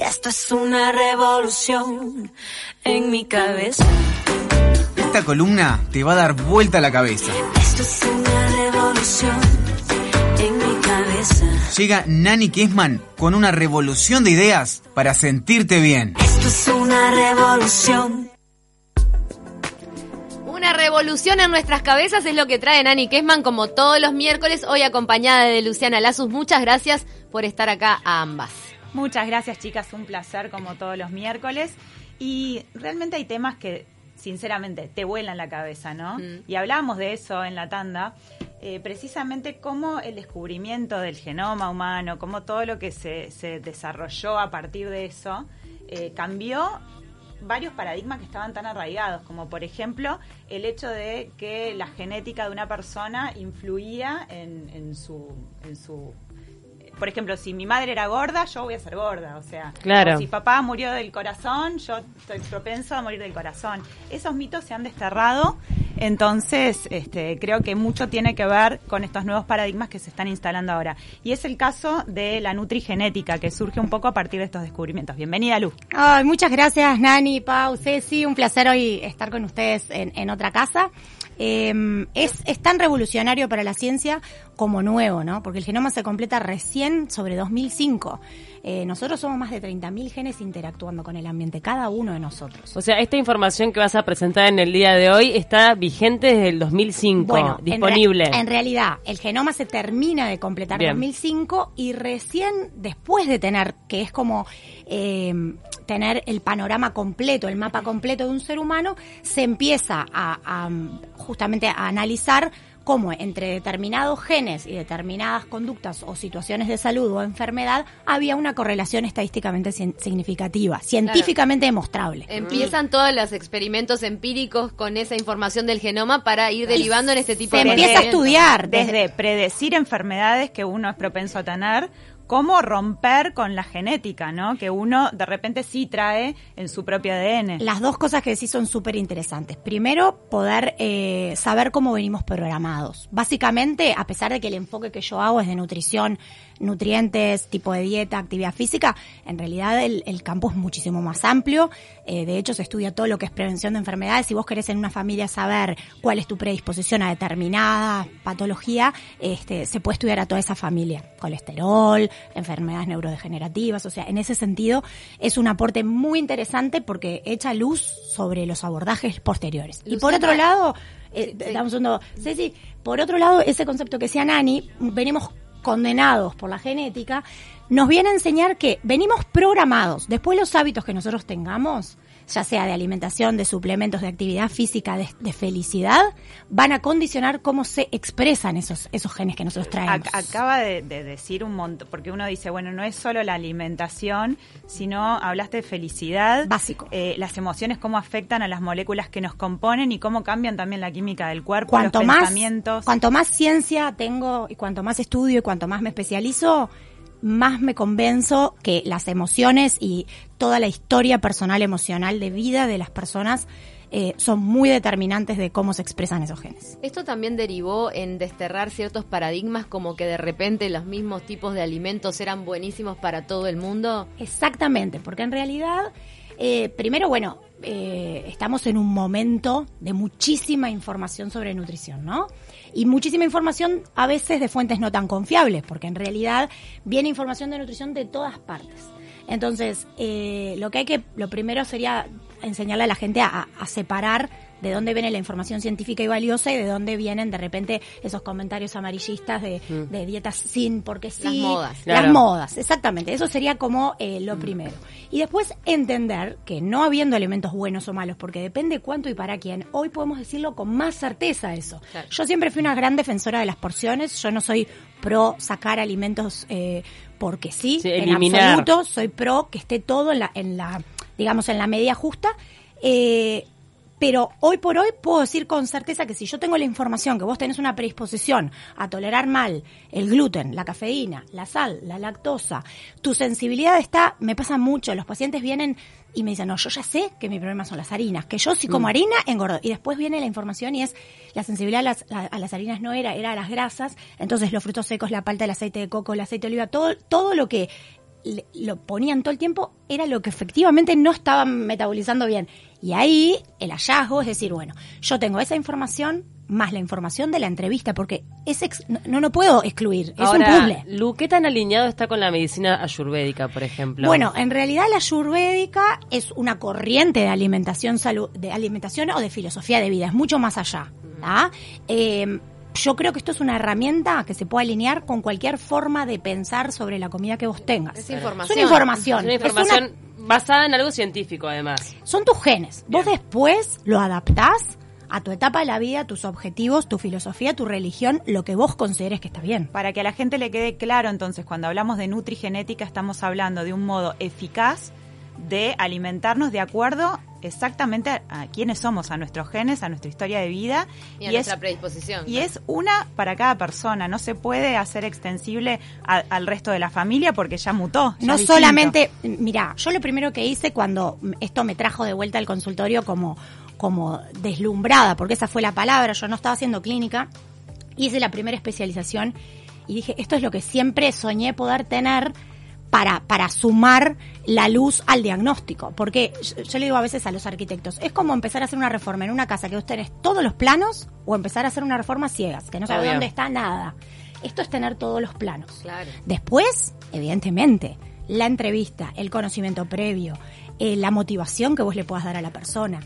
Esto es una revolución en mi cabeza. Esta columna te va a dar vuelta a la cabeza. Esto es una revolución en mi cabeza. Llega Nani Kessman con una revolución de ideas para sentirte bien. Esto es una revolución. Una revolución en nuestras cabezas es lo que trae Nani Kessman como todos los miércoles, hoy acompañada de Luciana Lazus. Muchas gracias por estar acá a ambas. Muchas gracias chicas, un placer como todos los miércoles. Y realmente hay temas que sinceramente te vuelan la cabeza, ¿no? Mm. Y hablábamos de eso en la tanda, eh, precisamente cómo el descubrimiento del genoma humano, cómo todo lo que se, se desarrolló a partir de eso, eh, cambió varios paradigmas que estaban tan arraigados, como por ejemplo el hecho de que la genética de una persona influía en, en su... En su por ejemplo, si mi madre era gorda, yo voy a ser gorda. O sea, Claro. o si papá murió del corazón, yo estoy propenso a morir del corazón. Esos mitos se han desterrado, entonces este, creo que mucho tiene que ver con estos nuevos paradigmas que se están instalando ahora. Y es el caso de la nutrigenética, que surge un poco a partir de estos descubrimientos. Bienvenida, Luz. Ay, muchas gracias, Nani, Pau, Ceci. Un placer hoy estar con ustedes en, en otra casa. Eh, es, es tan revolucionario para la ciencia como nuevo, ¿no? Porque el genoma se completa recién sobre 2005. Eh, nosotros somos más de 30.000 genes interactuando con el ambiente, cada uno de nosotros. O sea, esta información que vas a presentar en el día de hoy está vigente desde el 2005, Bueno, en disponible. En, realidad, el genoma se termina de completar en Bien. 2005 y recién después de tener, que es como eh, tener el panorama completo, el mapa completo de un ser humano, se empieza a, a, justamente a analizar cómo entre determinados genes y determinadas conductas o situaciones de salud o enfermedad había una correlación estadísticamente cien- significativa, científicamente demostrable. Empiezan todos los experimentos empíricos con esa información del genoma para ir derivando en este tipo se de empieza a estudiar Desde predecir enfermedades que uno es propenso a tener, cómo romper con la genética, ¿no? Que uno de repente sí trae en su propio ADN. Las dos cosas que decís son súper interesantes. Primero, poder eh, saber cómo venimos programados. Básicamente, a pesar de que el enfoque que yo hago es de nutrición, nutrientes, tipo de dieta, actividad física, en realidad el, el campo es muchísimo más amplio. Eh, de hecho, se estudia todo lo que es prevención de enfermedades. Si vos querés en una familia saber cuál es tu predisposición a determinada patología, este, se puede estudiar a toda esa familia. Colesterol, enfermedades neurodegenerativas. O sea, en ese sentido, es un aporte muy interesante porque echa luz sobre los abordajes posteriores. y por otro lado, eh, Sí, sí. dame un segundo. Ceci, por otro lado, ese concepto que decía Nani, venimos condenados por la genética, nos viene a enseñar que venimos programados. Después los hábitos que nosotros tengamos, ya sea de alimentación, de suplementos, de actividad física, de, de felicidad, van a condicionar cómo se expresan esos, esos genes que nosotros traemos. Ac- Acaba de, de decir un montón, porque uno dice, bueno, no es solo la alimentación, sino hablaste de felicidad. Básico. eh, las emociones, cómo afectan a las moléculas que nos componen y cómo cambian también la química del cuerpo, cuanto los más, pensamientos. cuanto más ciencia tengo y cuanto más estudio y cuanto más me especializo, más me convenzo que las emociones y toda la historia personal emocional de vida de las personas eh, son muy determinantes de cómo se expresan esos genes. Esto también derivó en desterrar ciertos paradigmas como que de repente los mismos tipos de alimentos eran buenísimos para todo el mundo. Exactamente, porque en realidad, eh, primero, bueno, eh, estamos en un momento de muchísima información sobre nutrición, ¿no? Y muchísima información a veces de fuentes no tan confiables, porque en realidad viene información de nutrición de todas partes. Entonces, eh, lo que hay que, lo primero sería enseñarle a la gente a, a separar de dónde viene la información científica y valiosa y de dónde vienen de repente esos comentarios amarillistas de, de dietas sin porque sí. Las modas. Las modas, exactamente. Eso sería como eh, lo primero. Y después entender que no habiendo alimentos buenos o malos, porque depende cuánto y para quién, hoy podemos decirlo con más certeza eso. Claro. Yo siempre fui una gran defensora de las porciones. Yo no soy pro sacar alimentos eh, porque sí, Sí, en absoluto. Soy pro que esté todo en la, en la digamos, en la medida justa. Eh, pero hoy por hoy puedo decir con certeza que si yo tengo la información que vos tenés una predisposición a tolerar mal el gluten, la cafeína, la sal, la lactosa, tu sensibilidad está, me pasa mucho, los pacientes vienen y me dicen, no, yo ya sé que mi problema son las harinas, que yo si como harina engordo. Y después viene la información y es, la sensibilidad a las, a, a las harinas no era, era a las grasas, entonces los frutos secos, la palta, el aceite de coco, el aceite de oliva, todo, todo lo que le- lo ponían todo el tiempo era lo que efectivamente no estaban metabolizando bien. Y ahí el hallazgo es decir, bueno, yo tengo esa información más la información de la entrevista, porque es ex- no, no lo puedo excluir, es Ahora, un puzzle. Lu, ¿qué tan alineado está con la medicina ayurvédica, por ejemplo? Bueno, en realidad la ayurvédica es una corriente de alimentación salud, de alimentación o de filosofía de vida, es mucho más allá. ¿tá? Eh, yo creo que esto es una herramienta que se puede alinear con cualquier forma de pensar sobre la comida que vos tengas. Es información. Es una información. es una Es una- información basada en algo científico, además. son tus genes. Vos después lo adaptás a tu etapa de la vida, tus objetivos, tu filosofía, tu religión, lo que vos consideres que está bien. Para que a la gente le quede claro, entonces, cuando hablamos de nutrigenética, estamos hablando de un modo eficaz de alimentarnos de acuerdo exactamente a, a quiénes somos, a nuestros genes, a nuestra historia de vida. Y a es, nuestra predisposición. y es una para cada persona, no se puede hacer extensible a- al resto de la familia porque ya mutó. ya No solamente, mira, yo lo primero que hice cuando esto me trajo de vuelta al consultorio como, como deslumbrada, porque esa fue la palabra, yo no estaba haciendo clínica, hice la primera especialización y dije, esto es lo que siempre soñé poder tener para, para sumar la luz al diagnóstico. Porque yo, yo le digo a veces a los arquitectos, es como empezar a hacer una reforma en una casa que vos tenés todos los planos o empezar a hacer una reforma ciegas, que no sabes dónde está nada. Esto es tener todos los planos. Claro. Después, evidentemente, la entrevista, el conocimiento previo, eh, la motivación que vos le puedas dar a la persona,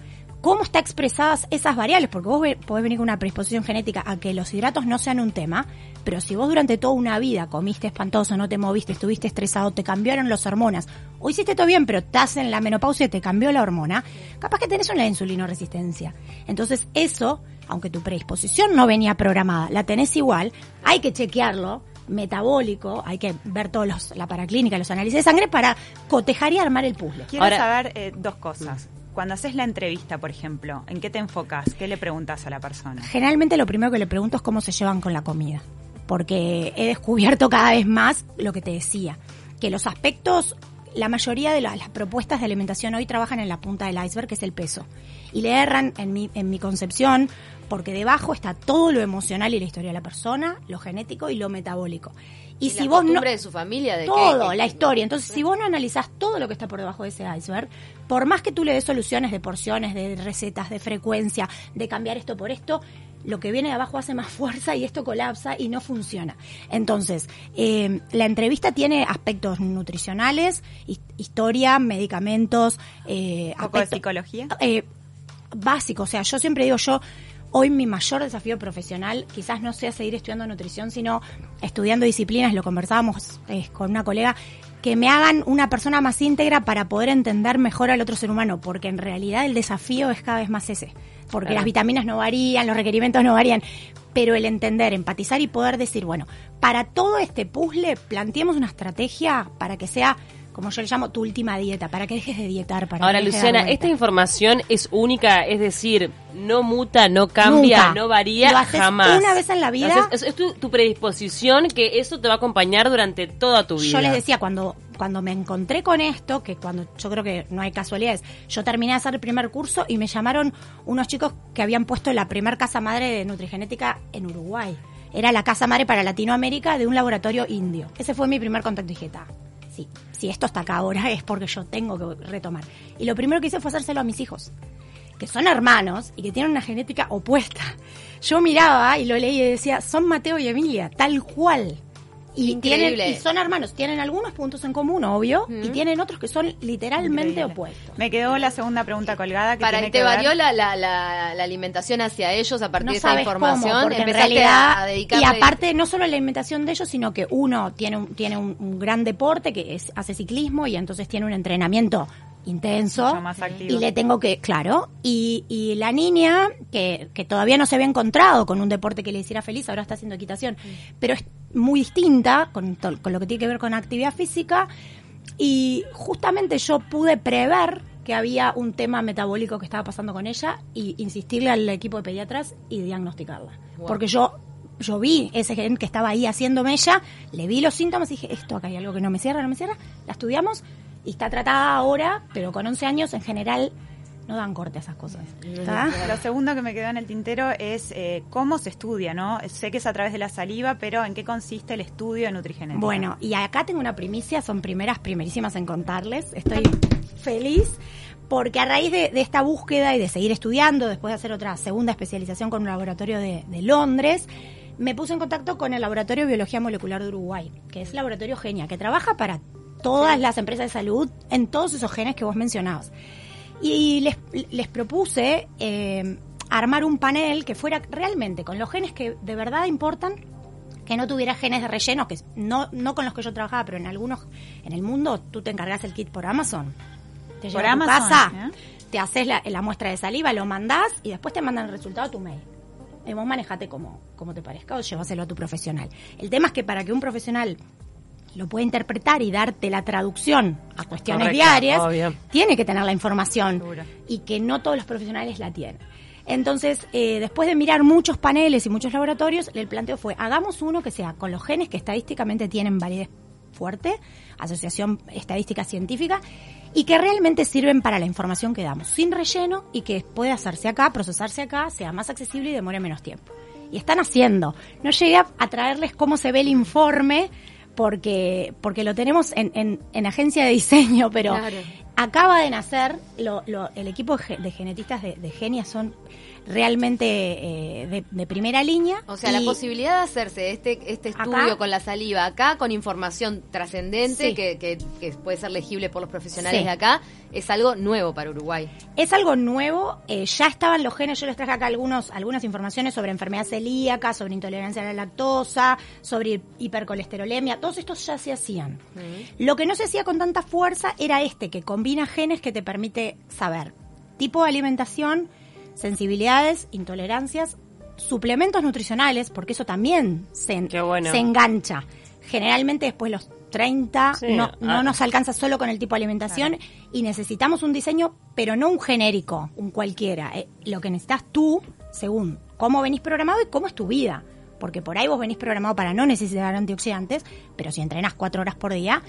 cómo está expresadas esas variables, porque vos podés venir con una predisposición genética a que los hidratos no sean un tema, pero si vos durante toda una vida comiste espantoso, no te moviste, estuviste estresado, te cambiaron las hormonas, o hiciste todo bien, pero estás en la menopausia y te cambió la hormona, capaz que tenés una insulinoresistencia. Entonces eso, aunque tu predisposición no venía programada, la tenés igual, hay que chequearlo metabólico, hay que ver todos los, la paraclínica, los análisis de sangre para cotejar y armar el puzzle. Quiero Ahora- saber eh, dos cosas. Cuando haces la entrevista, por ejemplo, ¿en qué te enfocas? ¿Qué le preguntas a la persona? Generalmente lo primero que le pregunto es cómo se llevan con la comida, porque he descubierto cada vez más lo que te decía, que los aspectos, la mayoría de la- las propuestas de alimentación hoy trabajan en la punta del iceberg, que es el peso, y le erran en mi, en mi concepción, porque debajo está todo lo emocional y la historia de la persona, lo genético y lo metabólico. Y, Y si la vos no de su familia, de todo, que- la historia. Entonces, si vos no analizás todo lo que está por debajo de ese iceberg, por más que tú le des soluciones de porciones, de recetas, de frecuencia, de cambiar esto por esto, lo que viene de abajo hace más fuerza y esto colapsa y no funciona. Entonces, eh, la entrevista tiene aspectos nutricionales, his- historia, medicamentos, eh, ¿Un poco de aspectos- psicología? eh, básico. O sea, yo siempre digo, yo hoy mi mayor desafío profesional quizás no sea seguir estudiando nutrición, sino estudiando disciplinas, lo conversábamos eh, con una colega, que me hagan una persona más íntegra para poder entender mejor al otro ser humano, porque en realidad el desafío es cada vez más ese, porque Claro. las vitaminas no varían, los requerimientos no varían, pero el entender, empatizar y poder decir, bueno, para todo este puzzle planteemos una estrategia para que sea, como yo le llamo, tu última dieta, para que dejes de dietar. Para Ahora, que de Luciana, esta información es única, es decir, no muta, no cambia, Nunca. no varía Lo haces jamás. una vez en la vida. Es, es tu, tu predisposición que eso te va a acompañar durante toda tu vida. Yo les decía, cuando, cuando me encontré con esto, que cuando yo creo que no hay casualidades, yo terminé de hacer el primer curso y me llamaron unos chicos que habían puesto la primer casa madre de nutrigenética en Uruguay. Era la casa madre para Latinoamérica de un laboratorio indio. Ese fue mi primer contacto. Y dije, "Ta, si esto está acá ahora es porque yo tengo que retomar. Y lo primero que hice fue hacérselo a mis hijos que son hermanos y que tienen una genética opuesta. Yo miraba y lo leí y decía, son Mateo y Emilia, tal cual. Y, Increíble. tienen, y son hermanos, tienen algunos puntos en común, obvio, y tienen otros que son literalmente Increíble. opuestos. Me quedó la segunda pregunta colgada que Para tiene y te que ver- varió la, la, la, la alimentación hacia ellos a partir No de sabes información. cómo, porque en realidad, a, y aparte no solo la alimentación de ellos, sino que uno tiene un, tiene un, un gran deporte que es, hace ciclismo y entonces tiene un entrenamiento intenso más y le tengo que, claro, y, y la niña que, que todavía no se había encontrado con un deporte que le hiciera feliz, ahora está haciendo equitación, pero es muy distinta con, con lo que tiene que ver con actividad física y justamente yo pude prever que había un tema metabólico que estaba pasando con ella y insistirle al equipo de pediatras y diagnosticarla. Wow. Porque yo yo vi ese gen que estaba ahí haciéndome ella, le vi los síntomas y dije, esto acá hay algo que no me cierra, no me cierra. La estudiamos y está tratada ahora, pero con 11 años en general no dan corte a esas cosas. ¿está? Lo segundo que me quedó en el tintero es eh, cómo se estudia, ¿no? Sé que es a través de la saliva, pero ¿en qué consiste el estudio de nutrigenética? Bueno, y acá tengo una primicia, son primeras, primerísimas en contarles. Estoy feliz porque a raíz de, de esta búsqueda y de seguir estudiando, después de hacer otra segunda especialización con un laboratorio de, de Londres, me puse en contacto con el Laboratorio de Biología Molecular de Uruguay, que es el Laboratorio Genia, que trabaja para todas las empresas de salud en todos esos genes que vos mencionabas. Y les, les propuse eh, armar un panel que fuera realmente con los genes que de verdad importan, que no tuviera genes de relleno, que no, no con los que yo trabajaba, pero en algunos, en el mundo, tú te encargas el kit por Amazon. Te Por llega a tu Amazon, casa, ¿eh? te haces la, la muestra de saliva, lo mandás y después te mandan el resultado a tu mail. Y vos manejate como, como te parezca o llévaselo a tu profesional. El tema es que para que un profesional lo pueda interpretar y darte la traducción a cuestiones Correcto, diarias, obvio. tiene que tener la información y que no todos los profesionales la tienen. Entonces, eh, después de mirar muchos paneles y muchos laboratorios, el planteo fue, hagamos uno que sea con los genes que estadísticamente tienen validez fuerte, asociación estadística científica, y que realmente sirven para la información que damos, sin relleno y que puede hacerse acá, procesarse acá, sea más accesible y demore menos tiempo. Y están haciendo. No llegué a, a traerles cómo se ve el informe, porque, porque lo tenemos en, en, en agencia de diseño, pero Claro. Acaba de nacer, lo, lo- el equipo de ge- de genetistas de, de Genia son realmente eh, de, de primera línea. O sea, la posibilidad de hacerse este, este Acá. estudio con la saliva acá, con información trascendente Sí. que, que- que puede ser legible por los profesionales Sí. de acá, es algo nuevo para Uruguay. Es algo nuevo, eh, ya estaban los genes, yo les traje acá algunos, algunas informaciones sobre enfermedad celíaca, sobre intolerancia a la lactosa, sobre hipercolesterolemia, todos estos ya se hacían. Lo que no se hacía con tanta fuerza era este, que combina genes que te permite saber tipo de alimentación, sensibilidades, intolerancias, suplementos nutricionales, porque eso también se, bueno. engancha. Generalmente después de los 30 Sí, no, no ah. nos alcanza solo con el tipo de alimentación y necesitamos un diseño, pero no un genérico, un cualquiera. Eh, lo que necesitas tú, según cómo venís programado y cómo es tu vida. Porque por ahí vos venís programado para no necesitar antioxidantes, pero si entrenas cuatro horas por día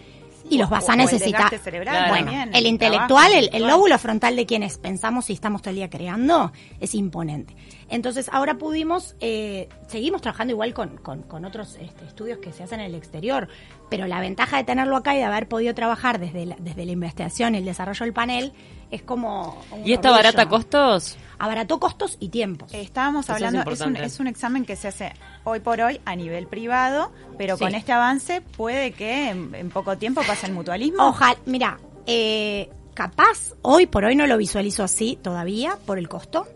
y los vas o a el necesitar. cerebral Claro. Bueno, también, el el intelectual, el, el lóbulo frontal de quienes pensamos y estamos todo el día creando es imponente. Entonces ahora pudimos, eh, seguimos trabajando igual con, con, con otros este, estudios que se hacen en el exterior, pero la ventaja de tenerlo acá y de haber podido trabajar desde la, desde la investigación y el desarrollo del panel es como... un ¿Y esto orgullo. barata costos? Abarató costos y tiempos. Estábamos Eso es hablando, es, un, es un examen que se hace hoy por hoy a nivel privado, pero Sí. con este avance puede que en, en poco tiempo pase el mutualismo. Ojalá, mira, eh, capaz hoy por hoy no lo visualizo así todavía por el costo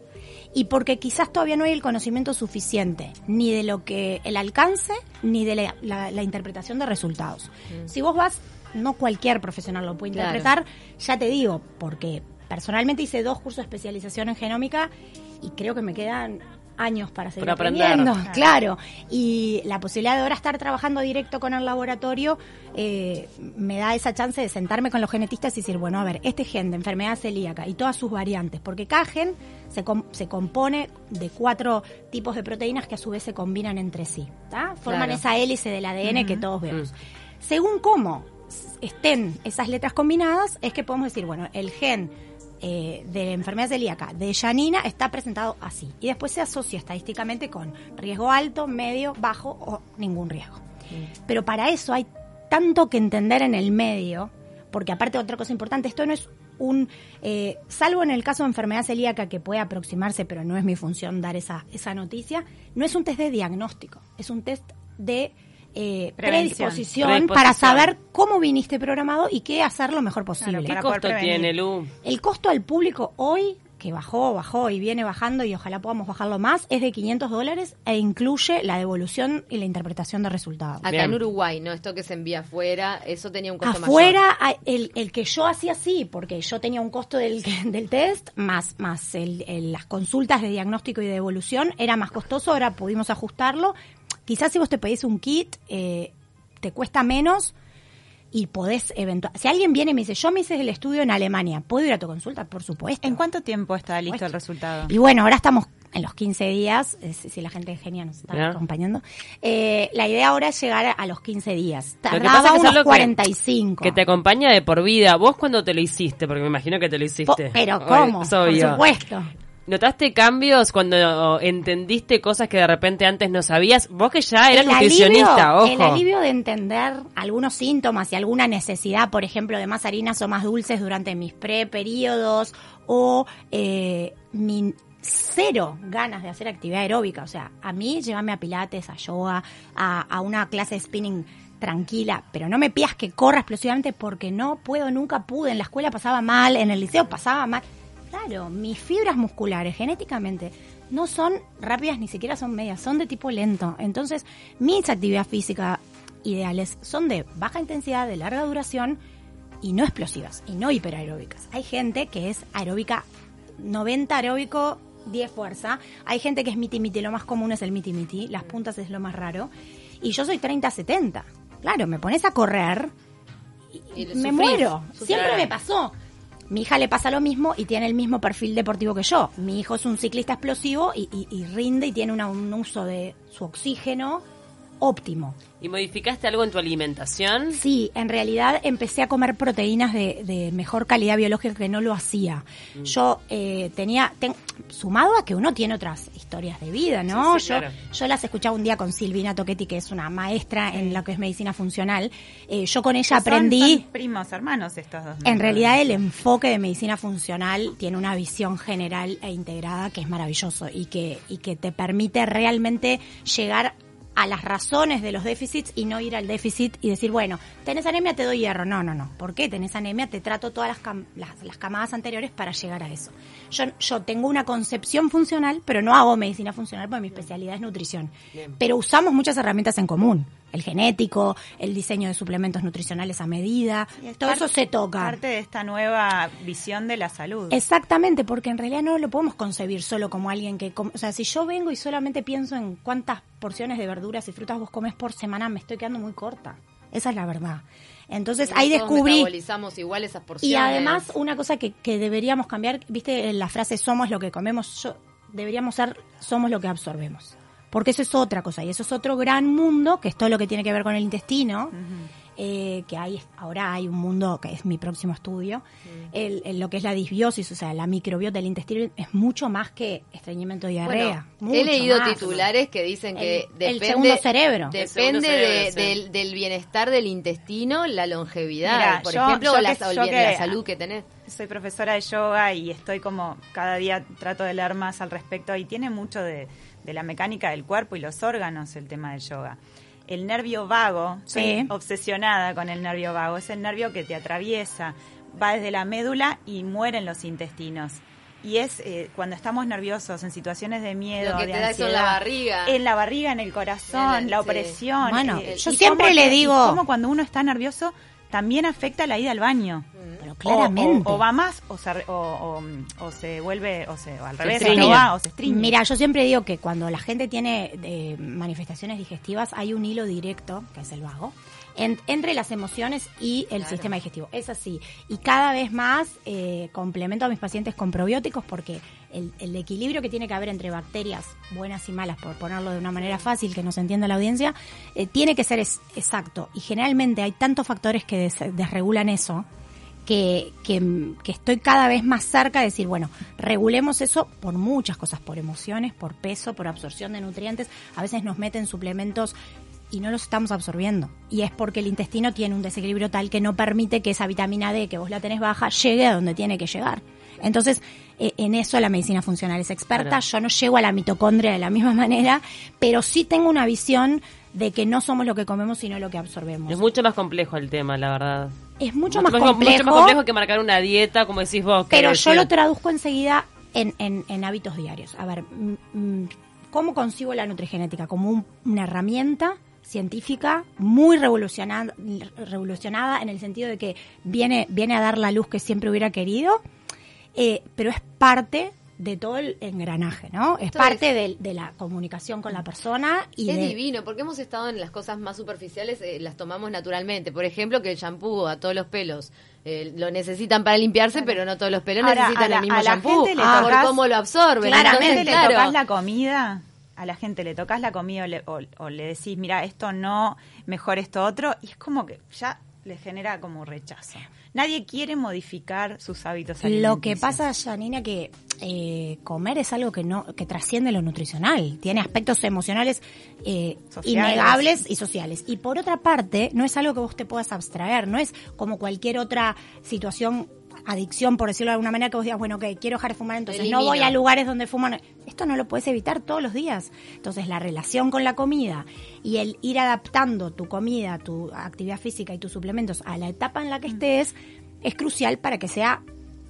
y porque quizás todavía no hay el conocimiento suficiente ni de lo que el alcance ni de la, la- la interpretación de resultados. Si vos vas, no cualquier profesional lo puede Claro. interpretar, ya te digo, porque personalmente hice dos cursos de especialización en genómica y creo que me quedan años para seguir Para aprender. aprendiendo. Claro, y la posibilidad de ahora estar trabajando directo con el laboratorio eh, me da esa chance de sentarme con los genetistas y decir, bueno, a ver, este gen de enfermedad celíaca y todas sus variantes, porque cada gen se, com- se compone de cuatro tipos de proteínas que a su vez se combinan entre sí, ¿tá? Forman Claro. esa hélice del ADN que todos vemos. Según cómo estén esas letras combinadas, es que podemos decir, bueno, el gen eh, de enfermedad celíaca de Janina está presentado así. Y después se asocia estadísticamente con riesgo alto, medio, bajo o ningún riesgo. Pero para eso hay tanto que entender en el medio, porque aparte otra cosa importante, esto no es un, eh, salvo en el caso de enfermedad celíaca que puede aproximarse, pero no es mi función dar esa, esa noticia, no es un test de diagnóstico, es un test de eh, predisposición, Predisposición. para saber cómo viniste programado y qué hacer lo mejor posible. Claro, ¿Qué costo tiene, Lu? El costo al público hoy, que bajó, bajó y viene bajando y ojalá podamos bajarlo más, es de 500 dólares e incluye la devolución y la interpretación de resultados. Acá Bien. en Uruguay, ¿no? Esto que se envía afuera, eso tenía un costo Afuera, a- el, el que yo hacía sí, porque yo tenía un costo del, del test, más, más el- el- las consultas de diagnóstico y de evolución, era más costoso, ahora pudimos ajustarlo. Quizás si vos te pedís un kit, eh, te cuesta menos y podés eventual. Si alguien viene y me dice, yo me hice el estudio en Alemania, ¿puedo ir a tu consulta? Por supuesto. ¿En cuánto tiempo está listo el resultado? Y bueno, ahora estamos en los 15 días, eh, si la gente genia nos está acompañando, eh, la idea ahora es llegar a, los 15 días. Tardaba que unos que- 45. Que te acompaña de por vida. ¿Vos cuando te lo hiciste? Porque me imagino que te lo Po- hiciste. pero ¿cómo? Por supuesto. ¿Notaste cambios cuando entendiste cosas que de repente antes no sabías? Vos que ya eras el nutricionista, alivio, El ojo. alivio de entender algunos síntomas y alguna necesidad, por ejemplo, de más harinas o más dulces durante mis pre-periodos o eh, mi cero ganas de hacer actividad aeróbica. O sea, a mí llévame a pilates, a yoga, a, a una clase de spinning tranquila, pero no me pidas que corra explosivamente porque no puedo, nunca pude. En la escuela pasaba mal, en el liceo pasaba mal. Claro, mis fibras musculares genéticamente no son rápidas ni siquiera son medias, son de tipo lento. Entonces, mis actividades físicas ideales son de baja intensidad, de larga duración y no explosivas y no hiperaeróbicas. Hay gente que es aeróbica 90 aeróbico, 10 fuerza. Hay gente que es miti miti, lo más común es el miti miti, las puntas es lo más raro. Y yo soy 30-70. Claro, me pones a correr Y me muero. Siempre me pasó. Mi hija le pasa lo mismo y tiene el mismo perfil deportivo que yo. Mi hijo es un ciclista explosivo y, y- y rinde y tiene un uso de su oxígeno óptimo. ¿Y modificaste algo en tu alimentación? Sí, en realidad empecé a comer proteínas de, de mejor calidad biológica que no lo hacía. Mm. Yo eh, tenía, ten- sumado a que uno tiene otras historias de vida, ¿no? Sí, sí, yo, claro. yo las escuchaba un día con Silvina Toquetti, que es una maestra en lo que es medicina funcional. Eh, yo con ella Son- aprendí... son primos hermanos estos dos. En realidad el enfoque de medicina funcional tiene una visión general e integrada que es maravilloso y que, y que te permite realmente llegar a las razones de los déficits y no ir al déficit y decir, bueno, tenés anemia, te doy hierro. No, no, no. ¿Por qué tenés anemia? Te trato todas las, cam- las, las camadas anteriores para llegar a eso. Yo, yo tengo una concepción funcional, pero no hago medicina funcional porque mi especialidad es nutrición. Pero usamos muchas herramientas en común. El genético, el diseño de suplementos nutricionales a medida, todo parte- eso se toca. Parte de esta nueva visión de la salud. Exactamente, porque en realidad no lo podemos concebir solo como alguien que... O sea, si yo vengo y solamente pienso en cuántas porciones de verduras y frutas vos comes por semana, me estoy quedando muy corta. Esa es la verdad. Entonces ahí descubrí... metabolizamos igual esas porciones. Y además, una cosa que, que deberíamos cambiar, viste la frase somos lo que comemos, yo, deberíamos ser somos lo que absorbemos. Porque eso es otra cosa, y eso es otro gran mundo, que es todo lo que tiene que ver con el intestino, eh, que hay, ahora hay un mundo que es mi próximo estudio, el, el- lo que es la disbiosis, o sea, la microbiota del intestino es mucho más que estreñimiento de diarrea. Bueno, he leído más. titulares que dicen que El- el depende, segundo cerebro. depende El segundo de- sí. del, del bienestar del intestino, la longevidad, Mira, por yo- ejemplo, yo o la, que- o que- la salud que tenés. Soy profesora de yoga y estoy como cada día trato de leer más al respecto y tiene mucho de, de la mecánica del cuerpo y los órganos el tema del yoga. El nervio vago, Sí. obsesionada con el nervio vago, es el nervio que te atraviesa, va desde la médula y muere en los intestinos. Y es eh, cuando estamos nerviosos, en situaciones de miedo, Lo que de te da eso en la barriga. En la barriga, en el corazón, En el- la sí. opresión. Bueno, eh, yo siempre le digo- cómo cuando uno está nervioso también afecta la ida al baño. O- claramente. O, o va más o se, o, se vuelve, o, se, o al revés, no va o se estriñe. Mira, yo siempre digo que cuando la gente tiene eh, manifestaciones digestivas hay un hilo directo, que es el vago, en- entre las emociones y el sistema digestivo. Es así. Y cada vez más eh, complemento a mis pacientes con probióticos porque el, el equilibrio que tiene que haber entre bacterias buenas y malas, por ponerlo de una manera fácil que nos entienda la audiencia, eh, tiene que ser es- exacto. Y generalmente hay tantos factores que des- desregulan eso que, que, que estoy cada vez más cerca de decir, bueno, regulemos eso por muchas cosas, por emociones, por peso, por absorción de nutrientes. A veces nos meten suplementos y no los estamos absorbiendo. Y es porque el intestino tiene un desequilibrio tal que no permite que esa vitamina D que vos la tenés baja llegue a donde tiene que llegar. Entonces, eh, en eso la medicina funcional es experta. Claro. Yo no llego a la mitocondria de la misma manera, pero sí tengo una visión de que no somos lo que comemos, sino lo que absorbemos. Es mucho más complejo el tema, la verdad. Es mucho, más com- complejo. Mucho más complejo que marcar una dieta, como decís vos. Pero yo lo traduzco enseguida en, en- en hábitos diarios. A ver, mm, mm, ¿cómo concibo la nutrigenética? Como un- una herramienta científica muy revolucionada, revolucionada en el sentido de que viene, viene a dar la luz que siempre hubiera querido, eh, pero es parte de todo el engranaje, ¿no? Es parte de, de la comunicación con la persona y es de... divino, porque hemos estado en las cosas más superficiales, eh, las tomamos naturalmente. Por ejemplo, que el shampoo a todos los pelos eh, lo necesitan para limpiarse, pero no todos los pelos Ahora, necesitan a la- el mismo a la shampoo. gente le Ah, por tocas- cómo lo absorben. Claramente Entonces, le claro. tocas la comida, a la gente le tocas la comida o le, o- o le decís, mira, esto no, mejor esto otro, y es como que ya le genera como rechazo. Nadie quiere modificar sus hábitos alimenticios. Lo que pasa, Janina, que eh, comer es algo que no que trasciende lo nutricional. Tiene aspectos emocionales eh, innegables y sociales. Y por otra parte, no es algo que vos te puedas abstraer. No es como cualquier otra situación adicción, por decirlo de alguna manera, que vos digas, bueno, ok, quiero dejar de fumar, entonces no voy a lugares donde fuman. Esto no lo puedes evitar todos los días. Entonces, la relación con la comida y el ir adaptando tu comida, tu actividad física y tus suplementos a la etapa en la que estés es crucial para que sea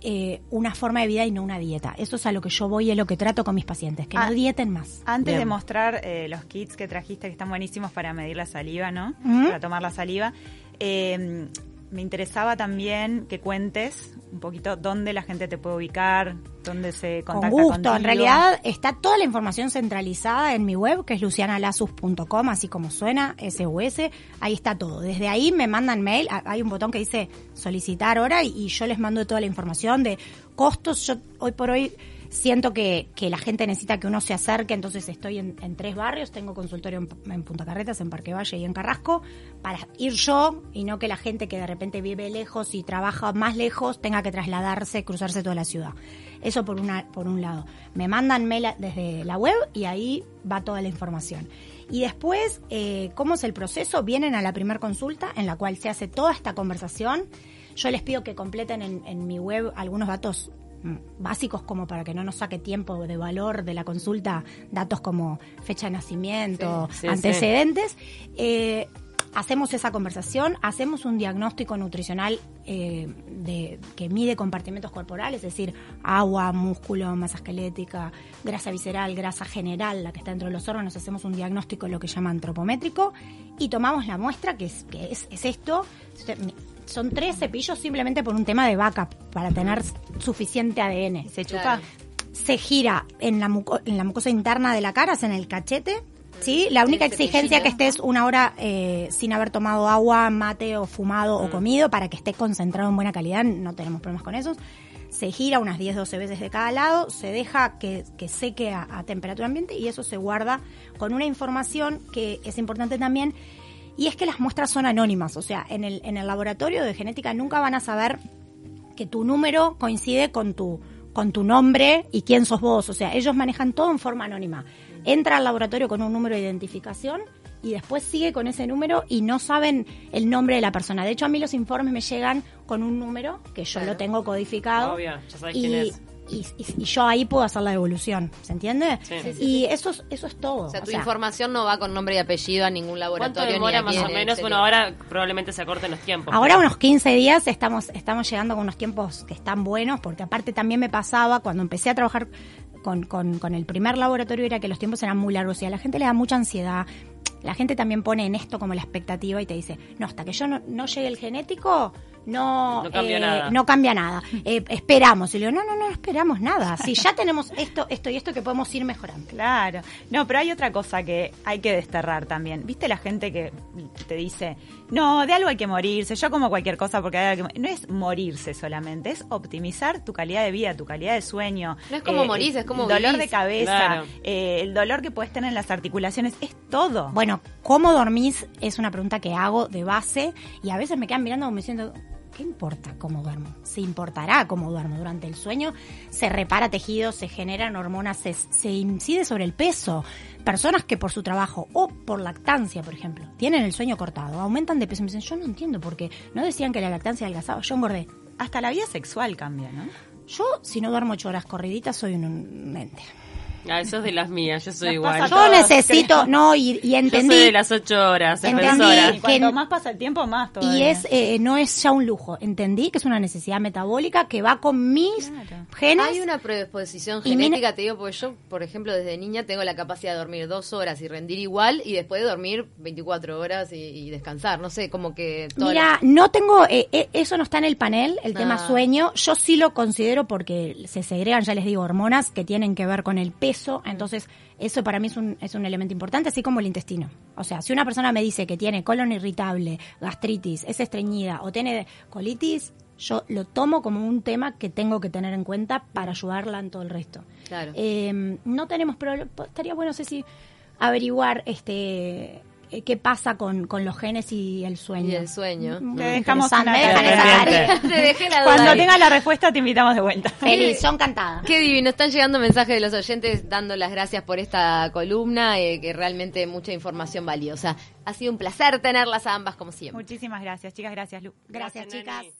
eh, una forma de vida y no una dieta. Eso es a lo que yo voy y es lo que trato con mis pacientes, que Ah, no dieten más. Antes de mostrar eh, los kits que trajiste, que están buenísimos para medir la saliva, ¿no? Para tomar la saliva, eh, me interesaba también que cuentes un poquito dónde la gente te puede ubicar, dónde se Con contacta gusto. contigo. En realidad está toda la información centralizada en mi web, que es lucianalasus.com, así como suena, SUS. Ahí está todo. Desde ahí me mandan mail. Ah, Hay un botón que dice solicitar ahora y, y yo les mando toda la información de costos. Yo hoy por hoy siento que, que la gente necesita que uno se acerque, entonces estoy en, tres barrios, tengo consultorio en, Punta Carretas, en Parque Valle y en Carrasco, para ir yo y no que la gente que de repente vive lejos y trabaja más lejos tenga que trasladarse, cruzarse toda la ciudad. Eso por una por un lado. Me mandan mail desde la web y ahí va toda la información. Y después, eh, ¿cómo es el proceso? Vienen a la primera consulta en la cual se hace toda esta conversación. Yo les pido que completen en, mi web algunos datos básicos como para que no nos saque tiempo de valor de la consulta, datos como fecha de nacimiento, Sí, sí, antecedentes. Eh, hacemos esa conversación, hacemos un diagnóstico nutricional eh, de, que mide compartimentos corporales, es decir, agua, músculo, masa esquelética, grasa visceral, grasa general, la que está dentro de los órganos, hacemos un diagnóstico, lo que llama antropométrico, y tomamos la muestra, que es, que es, es esto. Son tres cepillos simplemente por un tema de backup, para tener suficiente ADN Se chupa. Claro. se gira en la, muco- en la mucosa interna de la cara, es en el cachete. ¿Sí? La única exigencia es que estés una hora eh, sin haber tomado agua, mate o fumado o comido para que esté concentrado en buena calidad. No tenemos problemas con eso. Se gira unas 10-12 veces de cada lado, se deja que, que seque a, a temperatura ambiente y eso se guarda con una información que es importante también y es que las muestras son anónimas. O sea, en el, en el laboratorio de genética nunca van a saber que tu número coincide con tu con tu nombre y quién sos vos. O sea, ellos manejan todo en forma anónima. Entra al laboratorio con un número de identificación y después sigue con ese número y no saben el nombre de la persona. De hecho, a mí los informes me llegan con un número que yo Claro. lo tengo codificado. Obvio, ya sabes y, quién es. Y, y- y yo ahí puedo hacer la devolución, ¿se entiende? Sí. Sí, Y eso es, eso es todo. O sea, O tu sea, información no va con nombre y apellido a ningún ¿Cuánto laboratorio. demora ni a más o menos? Bueno, ahora probablemente se acorten los tiempos. Ahora pero- unos 15 días estamos, estamos llegando con unos tiempos que están buenos, porque aparte también me pasaba cuando empecé a trabajar con, con, con el primer laboratorio era que los tiempos eran muy largos y a la gente le da mucha ansiedad. La gente también pone en esto como la expectativa y te dice, no, hasta que yo no, no llegue el genético, no, No cambia eh, nada. no cambia nada. Eh, esperamos. Y le digo, no, no, no esperamos nada. Si ya tenemos esto, esto y esto que podemos ir mejorando. Claro. No, pero hay otra cosa que hay que desterrar también. ¿Viste la gente que te dice, no, de algo hay que morirse, yo como cualquier cosa porque hay algo que... mo-". No es morirse solamente, es optimizar tu calidad de vida, tu calidad de sueño. No es como eh, morirse, es como el dolor vivís. de cabeza, Claro. eh, el dolor que puedes tener en las articulaciones, es todo. Bueno, ¿cómo dormís? Es una pregunta que hago de base y a veces me quedan mirando como diciendo, ¿qué importa cómo duermo? Se importará cómo duermo. Durante el sueño se repara tejido, se generan hormonas, se, se incide sobre el peso. Personas que por su trabajo o por lactancia, por ejemplo, tienen el sueño cortado, aumentan de peso y me dicen, yo no entiendo por qué. No decían que la lactancia adelgazaba, yo engordé. Hasta la vida sexual cambia, ¿no? Yo, si no duermo ocho horas corriditas, soy un- un mente. Ah, eso es de las mías, yo soy igual. Yo todos, necesito, no, y, y Yo entendí. soy de las ocho horas, Entendí. defensora. Y cuanto que- más pasa el tiempo, más Y todavía. es eh, no es ya un lujo. Entendí que es una necesidad metabólica que va con mis Claro. genes. Hay una predisposición Y genética, te digo, porque yo, por ejemplo, desde niña tengo la capacidad de dormir dos horas y rendir igual y después de dormir 24 horas y, y descansar. No sé, como que... Mira, no tengo, eh, eh, eso no está en el panel, el tema Ah. sueño. Yo sí lo considero porque se segregan, ya les digo, hormonas que tienen que ver con el peso. Entonces, eso para mí es un, es un elemento importante, así como el intestino. O sea, si una persona me dice que tiene colon irritable, gastritis, es estreñida o tiene colitis, yo lo tomo como un tema que tengo que tener en cuenta para ayudarla en todo el resto. Claro. Eh, no tenemos problema, estaría bueno, no sé si averiguar este eh, qué pasa con, con los genes y el sueño. Y el sueño. Mm, Te dejamos una. Te dejé la duda Cuando tengas la respuesta te invitamos de vuelta. Feliz, son cantadas. Qué divino, están llegando mensajes de los oyentes dando las gracias por esta columna, eh, que realmente mucha información valiosa. Ha sido un placer tenerlas a ambas como siempre. Muchísimas gracias, chicas. Gracias, Lu. Gracias, Gracias, chicas. Nani.